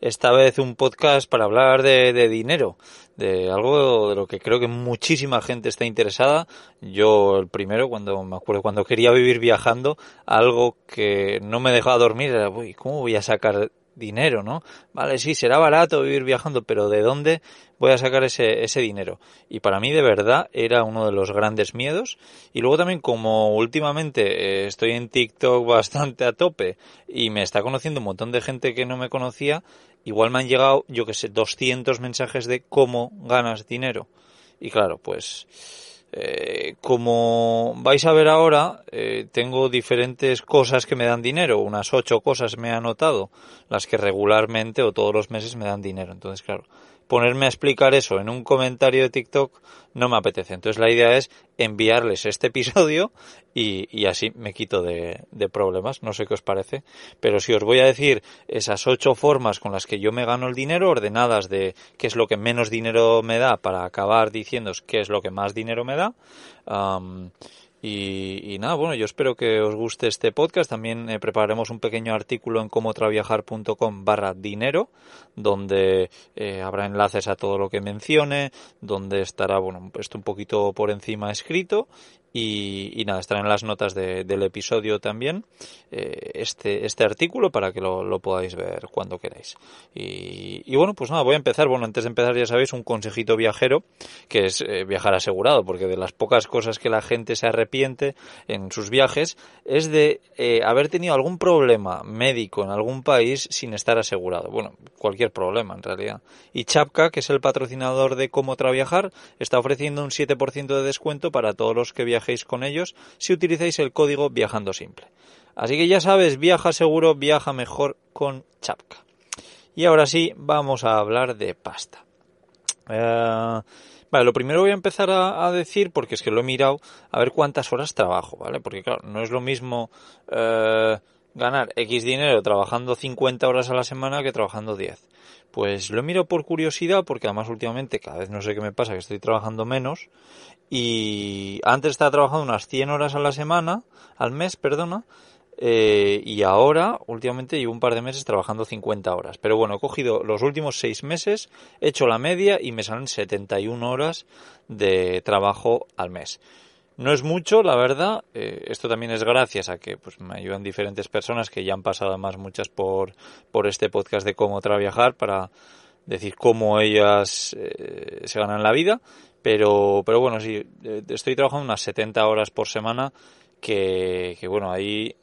Esta vez un podcast para hablar de, de dinero, de algo de lo que creo que muchísima gente está interesada. Yo el primero, cuando me acuerdo, cuando quería vivir viajando, algo que no me dejaba dormir era, uy, ¿cómo voy a sacar dinero, no? Vale, sí, será barato vivir viajando, pero ¿de dónde voy a sacar ese, ese dinero? Y para mí de verdad era uno de los grandes miedos. Y luego también como últimamente eh, estoy en TikTok bastante a tope y me está conociendo un montón de gente que no me conocía, igual me han llegado, yo que sé, 200 mensajes de cómo ganas dinero. Y claro, pues eh, como vais a ver ahora, eh, tengo diferentes cosas que me dan dinero, unas ocho cosas me he anotado, las que regularmente o todos los meses me dan dinero. Entonces, claro, ponerme a explicar eso en un comentario de TikTok no me apetece. Entonces la idea es enviarles este episodio y, y así me quito de, de, problemas. No sé qué os parece. Pero si os voy a decir esas ocho formas con las que yo me gano el dinero, ordenadas de qué es lo que menos dinero me da para acabar diciéndoos qué es lo que más dinero me da. Um, y, y, nada, bueno, yo espero que os guste este podcast. También eh, prepararemos un pequeño artículo en comotraviajar.com barra dinero, donde eh, habrá enlaces a todo lo que mencione, donde estará, bueno, esto un poquito por encima escrito y, y, nada, estará en las notas de, del episodio también eh, este, este artículo para que lo, podáis ver cuando queráis. Y, y, bueno, pues nada, voy a empezar. Bueno, antes de empezar ya sabéis un consejito viajero, que es eh, viajar asegurado, porque de las pocas cosas que la gente se arrepiente en sus viajes es de eh, haber tenido algún problema médico en algún país sin estar asegurado. Bueno, cualquier problema en realidad. Y Chapka, que es el patrocinador de Cómo Traviajar, está ofreciendo un 7% de descuento para todos los que viajen con ellos si utilizáis el código Viajando Simple. Así que ya sabes, viaja seguro, viaja mejor con Chapka. Y ahora sí, vamos a hablar de pasta. Uh, vale, lo primero voy a empezar a, decir, porque es que lo he mirado, a ver cuántas horas trabajo, ¿vale? Porque claro, no es lo mismo uh, ganar X dinero trabajando 50 horas a la semana que trabajando 10. Pues lo miro por curiosidad, porque además últimamente cada vez no sé qué me pasa, que estoy trabajando menos. Y antes estaba trabajando unas 100 horas a la semana, al mes, perdona. Eh, y ahora, últimamente, llevo un par de meses trabajando 50 horas. Pero bueno, he cogido los últimos 6 meses, he hecho la media y me salen 71 horas de trabajo al mes. No es mucho, la verdad. Eh, esto también es gracias a que pues, me ayudan diferentes personas que ya han pasado además muchas por, por este podcast de cómo trabajar para decir cómo ellas eh, se ganan la vida. Pero, pero bueno, sí, estoy trabajando unas 70 horas por semana que, que bueno, ahí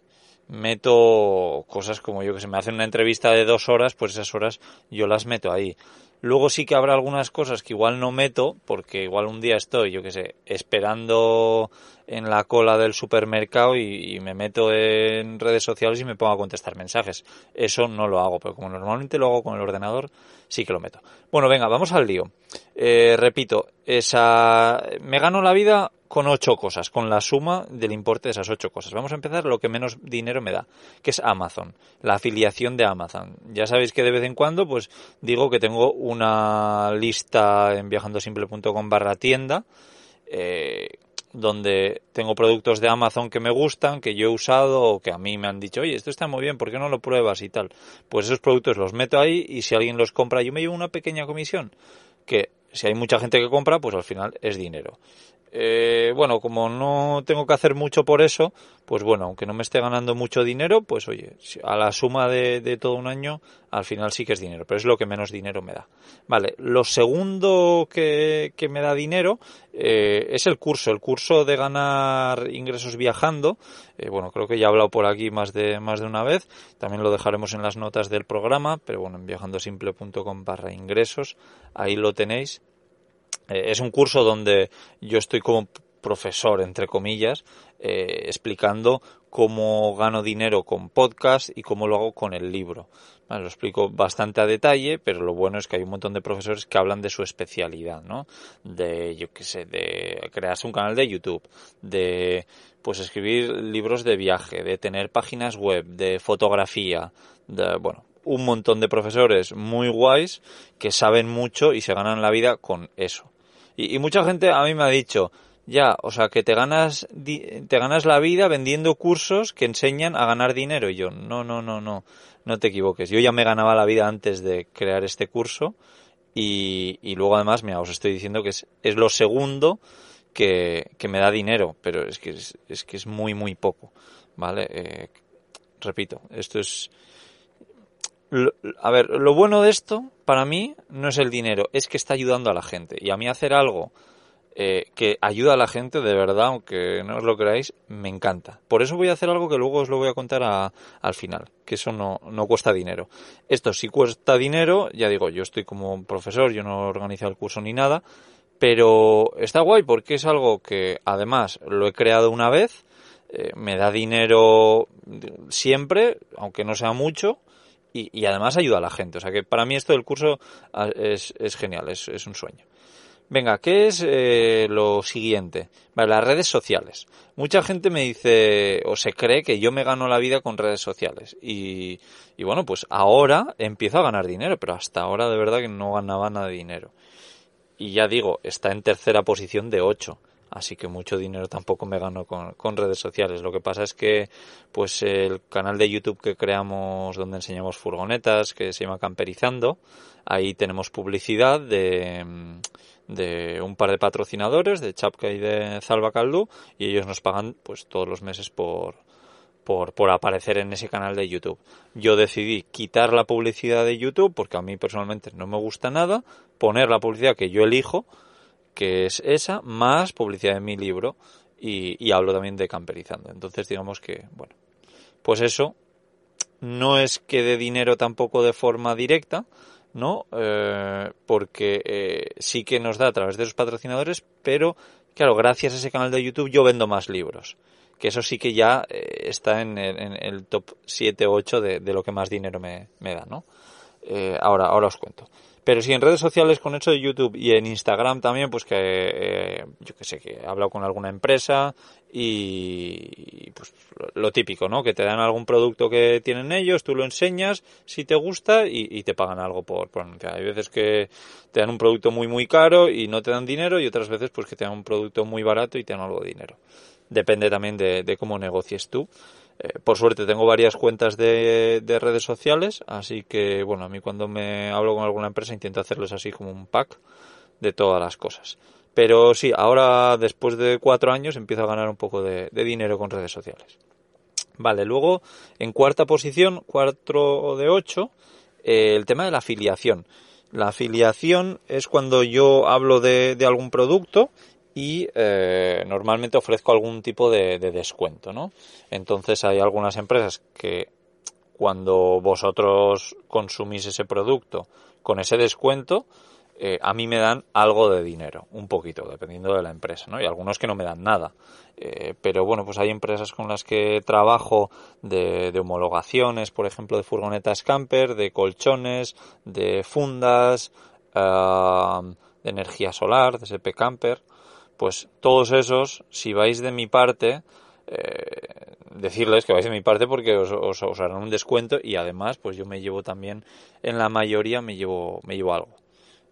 meto cosas como yo que se me hacen una entrevista de dos horas, pues esas horas yo las meto ahí. Luego sí que habrá algunas cosas que igual no meto, porque igual un día estoy, yo que sé, esperando en la cola del supermercado y, y, me meto en redes sociales y me pongo a contestar mensajes. Eso no lo hago, pero como normalmente lo hago con el ordenador, sí que lo meto. Bueno, venga, vamos al lío. Eh, repito, esa, me gano la vida con ocho cosas, con la suma del importe de esas ocho cosas. Vamos a empezar lo que menos dinero me da, que es Amazon, la afiliación de Amazon. Ya sabéis que de vez en cuando, pues digo que tengo una lista en viajandosimple.com barra tienda, eh, donde tengo productos de Amazon que me gustan, que yo he usado o que a mí me han dicho, oye, esto está muy bien, ¿por qué no lo pruebas y tal? Pues esos productos los meto ahí y si alguien los compra, yo me llevo una pequeña comisión, que si hay mucha gente que compra, pues al final es dinero. Eh, bueno, como no tengo que hacer mucho por eso, pues bueno, aunque no me esté ganando mucho dinero, pues oye, a la suma de, todo un año, al final sí que es dinero, pero es lo que menos dinero me da. Vale, lo segundo que, me da dinero eh, es el curso, el curso de ganar ingresos viajando. Eh, bueno, creo que ya he hablado por aquí más de, más de una vez, también lo dejaremos en las notas del programa, pero bueno, en viajandosimple.com barra ingresos, ahí lo tenéis es un curso donde yo estoy como profesor, entre comillas, eh, explicando cómo gano dinero con podcast y cómo lo hago con el libro. lo explico bastante a detalle, pero lo bueno es que hay un montón de profesores que hablan de su especialidad, ¿no? De, yo qué sé, de crearse un canal de YouTube, de, pues escribir libros de viaje, de tener páginas web, de fotografía, de, bueno, un montón de profesores muy guays que saben mucho y se ganan la vida con eso. Y, mucha gente a mí me ha dicho, ya, o sea, que te ganas, te ganas la vida vendiendo cursos que enseñan a ganar dinero. Y yo, no, no, no, no, no te equivoques. Yo ya me ganaba la vida antes de crear este curso y, y luego además, mira, os estoy diciendo que es, es lo segundo que, que, me da dinero, pero es que es, es, que es muy, muy poco, ¿vale? Eh, repito, esto es... a ver, lo bueno de esto para mí no es el dinero, es que está ayudando a la gente. Y a mí hacer algo eh, que ayuda a la gente, de verdad, aunque no os lo creáis, me encanta. Por eso voy a hacer algo que luego os lo voy a contar al final, que eso no, no cuesta dinero. Esto sí cuesta dinero, ya digo, yo estoy como profesor, yo no organizo el curso ni nada, pero está guay porque es algo que además lo he creado una vez, eh, me da dinero siempre, aunque no sea mucho, y, además ayuda a la gente. O sea que para mí esto del curso ah, es, genial, es, un sueño. Venga, ¿qué es eh, lo siguiente? Vale, las redes sociales. Mucha gente me dice o se cree que yo me gano la vida con redes sociales. Y, y bueno, pues ahora empiezo a ganar dinero, pero hasta ahora de verdad que no ganaba nada de dinero. Y ya digo, está en tercera posición de 8 así que mucho dinero tampoco me gano con, redes sociales. Lo que pasa es que, pues, el canal de YouTube que creamos donde enseñamos furgonetas, que se llama Camperizando, ahí tenemos publicidad de, de un par de patrocinadores, de Chapka y de Zalba y ellos nos pagan, pues, todos los meses por, por, por, aparecer en ese canal de YouTube. Yo decidí quitar la publicidad de YouTube porque a mí personalmente no me gusta nada, poner la publicidad que yo elijo, que es esa, más publicidad de mi libro y, hablo también de camperizando. Entonces digamos que, bueno, pues eso no es que dé dinero tampoco de forma directa, ¿no? Eh, porque eh, sí que nos da a través de los patrocinadores, pero claro, gracias a ese canal de YouTube yo vendo más libros. Que eso sí que ya eh, está en el, top 7 o 8 de, de, lo que más dinero me, me da, ¿no? ahora, ahora os cuento. Pero si en redes sociales con eso de YouTube y en Instagram también, pues que eh, yo que sé, que he hablado con alguna empresa y pues lo típico, ¿no? Que te dan algún producto que tienen ellos, tú lo enseñas si te gusta y, te pagan algo por, por Hay veces que te dan un producto muy muy caro y no te dan dinero y otras veces pues que te dan un producto muy barato y te dan algo de dinero. Depende también de, de cómo negocies tú. Eh, por suerte tengo varias cuentas de, redes sociales, así que bueno, a mí cuando me hablo con alguna empresa intento hacerles así como un pack de todas las cosas. Pero sí, ahora después de cuatro años empiezo a ganar un poco de, dinero con redes sociales. Vale, luego en cuarta posición, cuatro de ocho, eh, el tema de la afiliación. La afiliación es cuando yo hablo de, de algún producto y eh, normalmente ofrezco algún tipo de, descuento, ¿no? Entonces hay algunas empresas que cuando vosotros consumís ese producto con ese descuento, eh, a mí me dan algo de dinero, un poquito, dependiendo de la empresa, ¿no? Y algunos que no me dan nada. Eh, pero bueno, pues hay empresas con las que trabajo de, homologaciones, por ejemplo, de furgonetas camper, de colchones, de fundas, de energía solar, de SP camper pues todos esos, si vais de mi parte, eh, decirles que vais de mi parte porque os, os, harán un descuento y además pues yo me llevo también en la mayoría me llevo me llevo algo.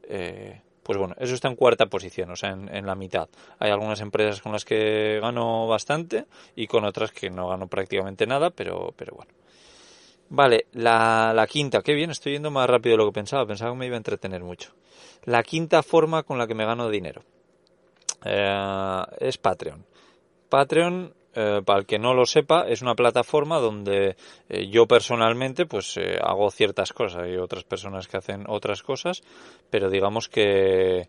Eh, pues bueno eso está en cuarta posición o sea en, la mitad. Hay algunas empresas con las que gano bastante y con otras que no gano prácticamente nada pero pero bueno. Vale la, la quinta. Qué bien estoy yendo más rápido de lo que pensaba. Pensaba que me iba a entretener mucho. La quinta forma con la que me gano dinero eh, es Patreon. Patreon, eh, para el que no lo sepa, es una plataforma donde eh, yo personalmente pues hago ciertas cosas. Hay otras personas que hacen otras cosas, pero digamos que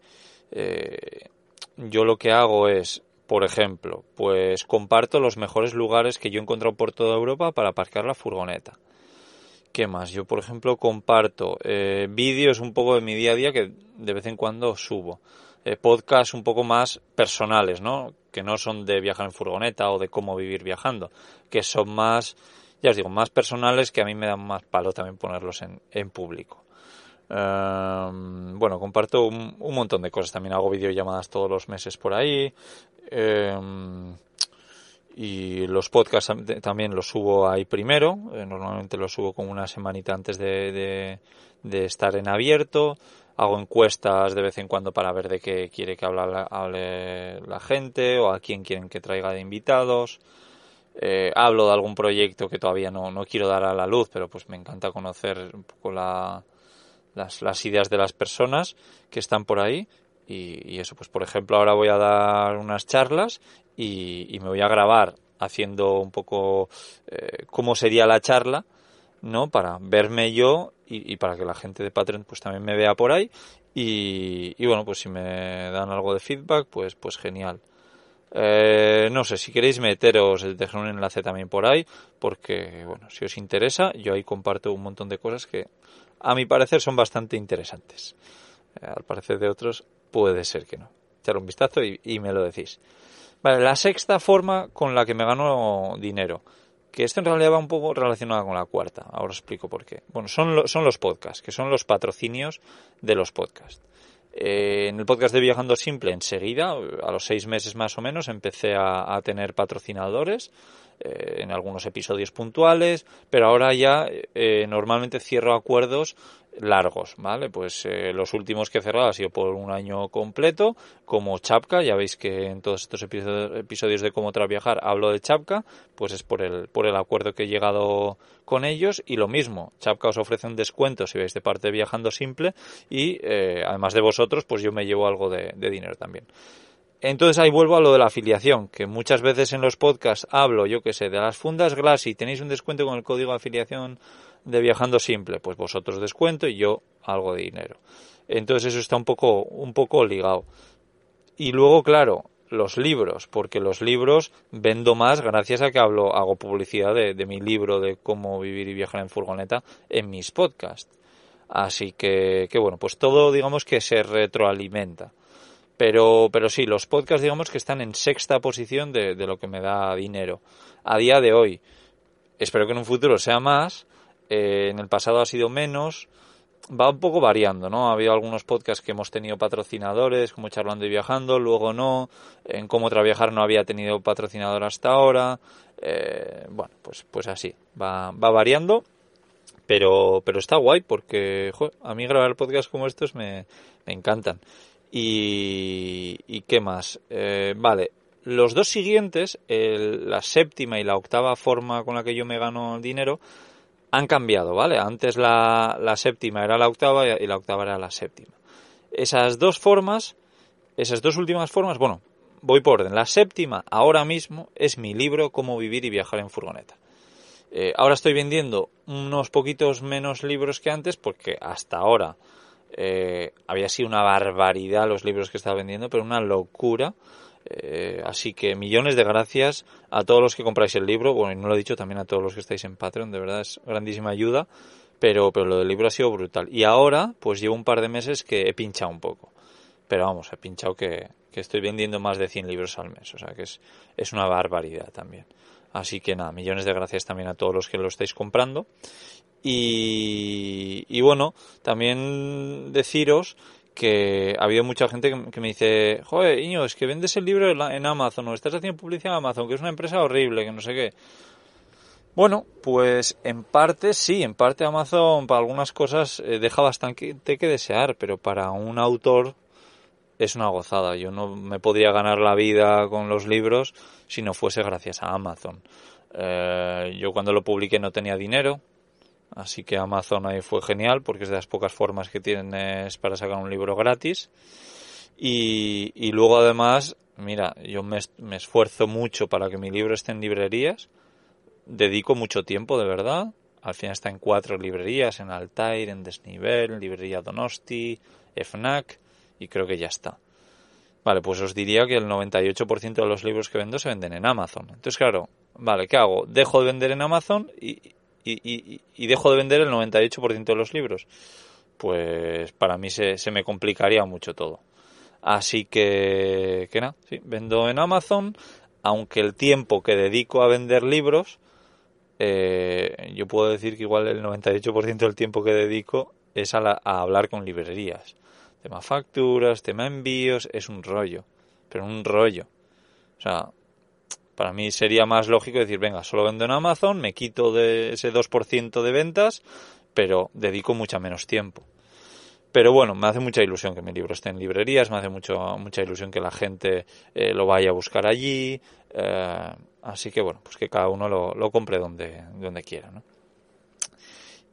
yo lo que hago es por ejemplo, pues comparto los mejores lugares que yo he encontrado por toda Europa para aparcar la furgoneta. ¿Qué más? Yo, por ejemplo, comparto vídeos un poco de mi día a día que de vez en cuando subo. Eh, podcasts un poco más personales, ¿no? Que no son de viajar en furgoneta o de cómo vivir viajando, que son más, ya os digo, más personales que a mí me dan más palo también ponerlos en, en público. Em, bueno, comparto un, montón de cosas. También hago videollamadas todos los meses por ahí. Eh, y los podcasts también los subo ahí primero. Eh, normalmente los subo como una semanita antes de, de, estar en abierto. Hago encuestas de vez en cuando para ver de qué quiere que hable, la gente o a quién quieren que traiga de invitados. Eh, hablo de algún proyecto que todavía no, no, quiero dar a la luz, pero pues me encanta conocer un poco la, las, las ideas de las personas que están por ahí y, eso, pues por ejemplo, ahora voy a dar unas charlas y, me voy a grabar haciendo un poco eh, cómo sería la charla, ¿no? Para verme yo y, para que la gente de Patreon pues también me vea por ahí. Y, bueno, pues si me dan algo de feedback, pues, pues genial. Eh, no sé, si queréis meteros, dejar un enlace también por ahí, porque, bueno, si os interesa, yo ahí comparto un montón de cosas que, a mi parecer, son bastante interesantes. Eh, al parecer de otros, puede ser que no. Echar un vistazo y, me lo decís. Vale, la sexta forma con la que me gano dinero, que esto en realidad va un poco relacionado con la cuarta, ahora os explico por qué. Bueno, son, son los podcasts, que son los patrocinios de los podcasts. Eh, en el podcast de Viajando Simple, enseguida, a los seis meses más o menos, empecé a, tener patrocinadores eh, en algunos episodios puntuales, pero ahora ya eh, normalmente cierro acuerdos largos, ¿vale? Pues eh, los últimos que he cerrado ha sido por un año completo, como Chapka, ya veis que en todos estos episodios de cómo viajar hablo de Chapka, pues es por el, por el acuerdo que he llegado con ellos y lo mismo, Chapka os ofrece un descuento si veis de parte Viajando Simple y eh, además de vosotros, pues yo me llevo algo de dinero también. Entonces ahí vuelvo a lo de la afiliación, que muchas veces en los podcasts hablo, yo que sé, de las fundas Glassy, tenéis un descuento con el código de afiliación de viajando simple, pues vosotros descuento y yo algo de dinero. Entonces eso está un poco, un poco ligado. Y luego, claro, los libros, porque los libros vendo más gracias a que hablo, hago publicidad de, mi libro de cómo vivir y viajar en furgoneta en mis podcasts. Así que, que bueno, pues todo digamos que se retroalimenta. Pero, pero sí, los podcasts digamos que están en sexta posición de, de lo que me da dinero. A día de hoy, espero que en un futuro sea más, eh, en el pasado ha sido menos, va un poco variando, ¿no? Ha habido algunos podcasts que hemos tenido patrocinadores, como Charlando y Viajando, luego no, en Cómo Traviajar no había tenido patrocinador hasta ahora, eh, bueno, pues, pues así, va, va variando, pero, pero está guay porque a mí grabar podcasts como estos me, me encantan. Y, y qué más, eh, vale, los dos siguientes, la séptima y la octava forma con la que yo me gano dinero, han cambiado, ¿vale? Antes la, la séptima era la octava y la octava era la séptima. Esas dos formas, esas dos últimas formas, bueno, voy por orden. La séptima, ahora mismo, es mi libro Cómo vivir y viajar en furgoneta. Eh, ahora estoy vendiendo unos poquitos menos libros que antes porque hasta ahora eh, había sido una barbaridad los libros que estaba vendiendo, pero una locura. Eh, así que millones de gracias a todos los que compráis el libro. Bueno, y no lo he dicho también a todos los que estáis en Patreon, de verdad es grandísima ayuda. Pero, pero lo del libro ha sido brutal. Y ahora, pues llevo un par de meses que he pinchado un poco. Pero vamos, he pinchado que, que estoy vendiendo más de 100 libros al mes. O sea que es, es una barbaridad también. Así que nada, millones de gracias también a todos los que lo estáis comprando. Y, y bueno, también deciros que ha habido mucha gente que, me dice, joder, Iño, es que vendes el libro en Amazon o estás haciendo publicidad en Amazon, que es una empresa horrible, que no sé qué. Bueno, pues en parte sí, en parte Amazon para algunas cosas eh, deja bastante que desear, pero para un autor es una gozada. Yo no me podría ganar la vida con los libros si no fuese gracias a Amazon. Eh, yo cuando lo publiqué no tenía dinero, Así que Amazon ahí fue genial porque es de las pocas formas que tienes para sacar un libro gratis. Y, luego además mira, yo me, me esfuerzo mucho para que mi libro esté en librerías, dedico mucho tiempo, de verdad. Al final está en cuatro librerías, en Altair, en Desnivel, Librería Donosti, FNAC, y creo que ya está. Vale, pues os diría que el 98% de los libros que vendo se venden en Amazon. Entonces, claro, vale, ¿qué hago? Dejo de vender en Amazon y, y, dejo de vender el 98% de los libros. Pues para mí se, se me complicaría mucho todo. Así que, que nada, sí, vendo en Amazon, aunque el tiempo que dedico a vender libros, eh, yo puedo decir que igual el 98% del tiempo que dedico es a, a hablar con librerías. Tema facturas, tema envíos, es un rollo, pero un rollo. O sea, para mí sería más lógico decir, venga, solo vendo en Amazon, me quito de ese 2% de ventas, pero dedico mucha menos tiempo. Pero bueno, me hace mucha ilusión que mi libro esté en librerías, me hace mucho, mucha ilusión que la gente eh, lo vaya a buscar allí. Eh, así que bueno, pues que cada uno lo, lo compre donde, donde quiera. ¿no?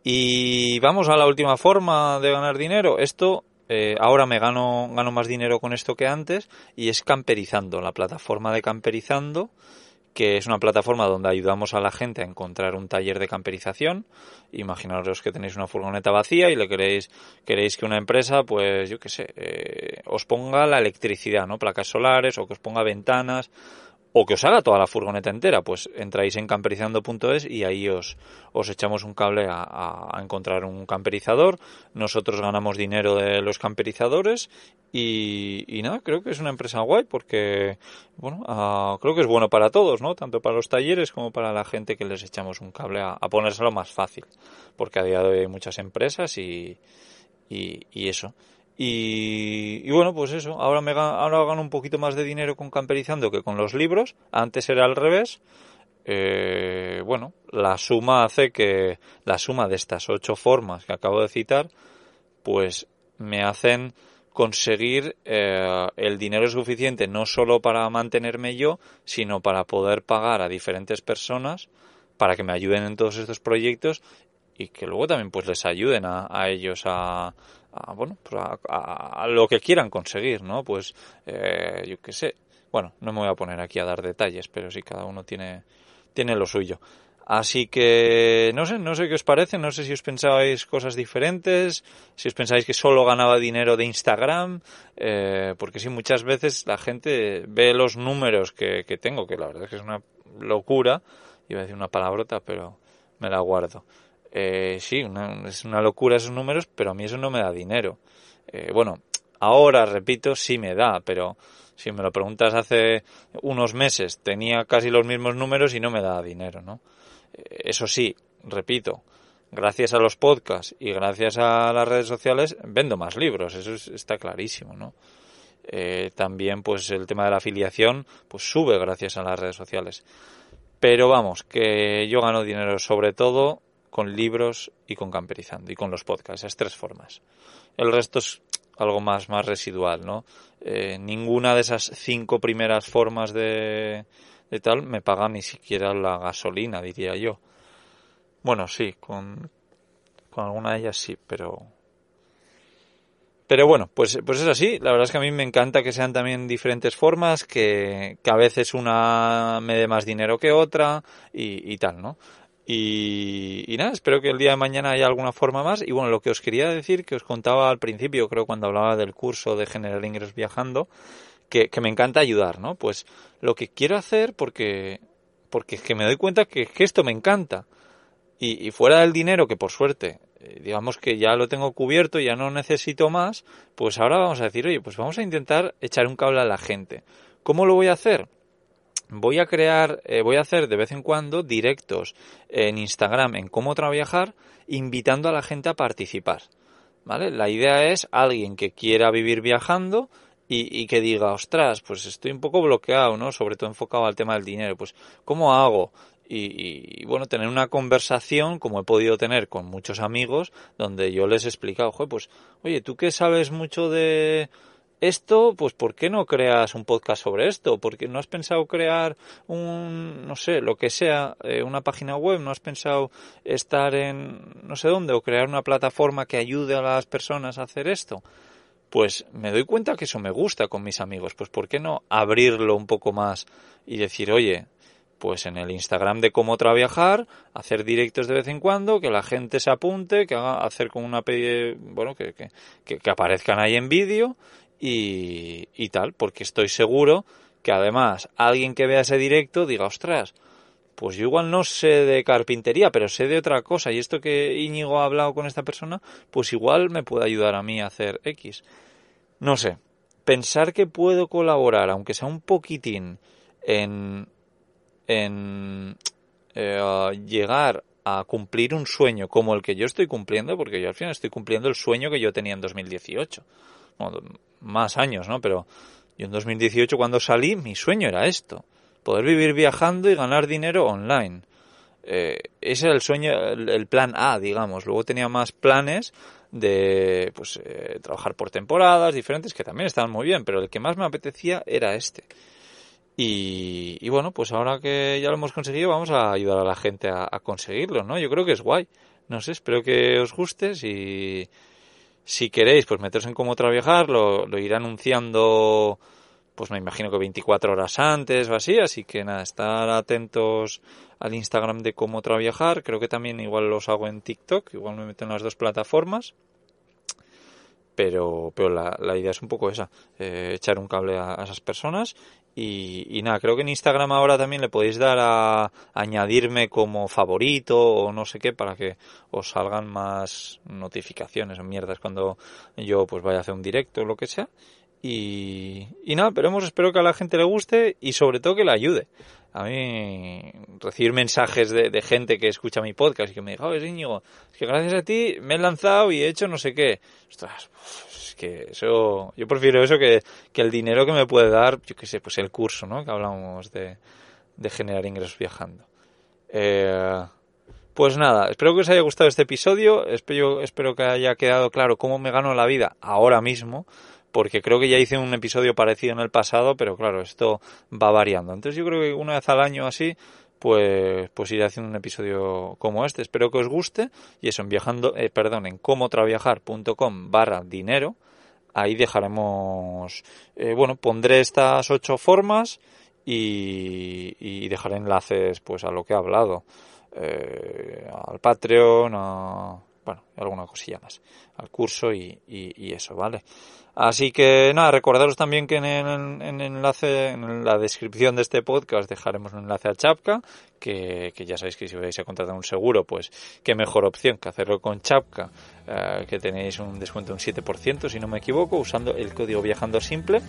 Y vamos a la última forma de ganar dinero. Esto eh, ahora me gano, gano más dinero con esto que antes y es camperizando, la plataforma de camperizando que es una plataforma donde ayudamos a la gente a encontrar un taller de camperización. Imaginaros que tenéis una furgoneta vacía y le queréis, queréis que una empresa, pues yo qué sé, eh, os ponga la electricidad, ¿no? Placas solares o que os ponga ventanas o que os haga toda la furgoneta entera, pues entráis en camperizando.es y ahí os, os echamos un cable a, encontrar un camperizador. Nosotros ganamos dinero de los camperizadores y, nada, creo que es una empresa guay porque, bueno, uh, creo que es bueno para todos, ¿no? Tanto para los talleres como para la gente que les echamos un cable a, a ponérselo más fácil, porque a día de hoy hay muchas empresas y, y eso. Y, y, bueno, pues eso, ahora, me, ahora gano un poquito más de dinero con camperizando que con los libros, antes era al revés. Eh, bueno, la suma hace que la suma de estas ocho formas que acabo de citar, pues me hacen conseguir eh, el dinero suficiente no solo para mantenerme yo, sino para poder pagar a diferentes personas para que me ayuden en todos estos proyectos y que luego también pues les ayuden a, a ellos a, a bueno pues a, lo que quieran conseguir no pues eh, yo qué sé. Bueno no me voy a poner aquí a dar detalles pero sí cada uno tiene tiene lo suyo. Así que no sé no sé qué os parece no sé si os pensabais cosas diferentes si os pensáis que solo ganaba dinero de Instagram eh, porque sí muchas veces la gente ve los números que, que tengo que la verdad es que es una locura iba a decir una palabrota pero me la guardo eh, sí, es una locura esos números, pero a mí eso no me da dinero. Eh, bueno, ahora, repito, sí me da, pero si me lo preguntas hace unos meses, tenía casi los mismos números y no me da dinero, ¿no? Eh, eso sí, repito, gracias a los podcasts y gracias a las redes sociales vendo más libros, eso es, está clarísimo, ¿no? Eh, también pues el tema de la afiliación pues sube gracias a las redes sociales. Pero vamos, que yo gano dinero sobre todo con libros y con camperizando y con los podcasts, esas tres formas. El resto es algo más, más residual, ¿no? Eh, ninguna de esas cinco primeras formas de, de tal me paga ni siquiera la gasolina, diría yo. Bueno, sí, con, con alguna de ellas sí, pero pero bueno, pues, pues es así. La verdad es que a mí me encanta que sean también diferentes formas, que, que a veces una me dé más dinero que otra y, y tal, ¿no? Y, nada, espero que el día de mañana haya alguna forma más. Y bueno, lo que os quería decir, que os contaba al principio, creo cuando hablaba del curso de generar ingresos viajando, que, que me encanta ayudar, ¿no? Pues lo que quiero hacer, porque, porque es que me doy cuenta que, que esto me encanta. Y, y, fuera del dinero, que por suerte, eh, digamos que ya lo tengo cubierto, ya no necesito más, pues ahora vamos a decir, oye, pues vamos a intentar echar un cable a la gente. ¿Cómo lo voy a hacer? Voy a crear, eh, voy a hacer de vez en cuando directos en Instagram en cómo trabajar, invitando a la gente a participar. ¿Vale? La idea es alguien que quiera vivir viajando y, y, que diga, ostras, pues estoy un poco bloqueado, ¿no? Sobre todo enfocado al tema del dinero. Pues, ¿cómo hago? Y, bueno, tener una conversación como he podido tener con muchos amigos donde yo les he explicado, pues, oye, tú que sabes mucho de, esto, pues ¿por qué no creas un podcast sobre esto? ¿Por qué no has pensado crear un, no sé, lo que sea, eh, una página web? ¿No has pensado estar en no sé dónde o crear una plataforma que ayude a las personas a hacer esto? pues me doy cuenta que eso me gusta con mis amigos. Pues ¿por qué no abrirlo un poco más y decir, oye, pues en el Instagram de cómo trabajar, hacer directos de vez en cuando, que la gente se apunte, que haga hacer como una bueno, que, que, que, aparezcan ahí en vídeo y, y tal, porque estoy seguro que además alguien que vea ese directo diga, ostras, pues yo igual no sé de carpintería, pero sé de otra cosa, y esto que Íñigo ha hablado con esta persona, pues igual me puede ayudar a mí a hacer X. No sé, pensar que puedo colaborar, aunque sea un poquitín, en, en eh, llegar a cumplir un sueño como el que yo estoy cumpliendo, porque yo al final estoy cumpliendo el sueño que yo tenía en 2018. Bueno, más años, ¿no? Pero yo en 2018 cuando salí, mi sueño era esto poder vivir viajando y ganar dinero online. Eh, ese era el sueño, el, plan A, digamos. Luego tenía más planes de pues eh, trabajar por temporadas diferentes que también estaban muy bien, pero el que más me apetecía era este. Y, bueno, pues ahora que ya lo hemos conseguido, vamos a ayudar a la gente a, conseguirlo, ¿no? Yo creo que es guay. No sé, espero que os guste. Si, si queréis, pues meteros en cómo trabajar, lo, lo iré anunciando pues me imagino que 24 horas antes o así, así que nada, estar atentos al Instagram de cómo trabajar, creo que también igual los hago en TikTok, igual me meto en las dos plataformas, pero, pero la, la idea es un poco esa, eh, echar un cable a, esas personas y, y, nada, creo que en Instagram ahora también le podéis dar a, añadirme como favorito o no sé qué para que os salgan más notificaciones o mierdas cuando yo pues vaya a hacer un directo o lo que sea y, y nada, pero espero que a la gente le guste y sobre todo que le ayude. A mí recibir mensajes de, de gente que escucha mi podcast y que me diga, oh, es Íñigo, es que gracias a ti me he lanzado y he hecho no sé qué. Ostras, es que eso, yo prefiero eso que, que el dinero que me puede dar, yo qué sé, pues el curso, ¿no? Que hablamos de, de generar ingresos viajando. Eh, pues nada, espero que os haya gustado este episodio, espero, espero que haya quedado claro cómo me gano la vida ahora mismo porque creo que ya hice un episodio parecido en el pasado, pero claro, esto va variando. Entonces yo creo que una vez al año así, pues, pues iré haciendo un episodio como este. Espero que os guste. Y eso, en viajando, eh, perdón, en comotraviajar.com barra dinero. Ahí dejaremos, eh, bueno, pondré estas ocho formas y, y, dejaré enlaces pues a lo que he hablado. Eh, al Patreon, a, bueno, alguna cosilla más, al curso y, y, eso, ¿vale? Así que nada, recordaros también que en el, en enlace, en la descripción de este podcast dejaremos un enlace a Chapka, que, que ya sabéis que si vais a contratar un seguro, pues qué mejor opción que hacerlo con Chapka, eh, que tenéis un descuento de un 7% si no me equivoco, usando el código Viajando Simple.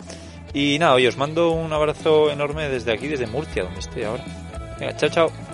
Y nada, hoy os mando un abrazo enorme desde aquí, desde Murcia, donde estoy ahora. Venga, chao, chao.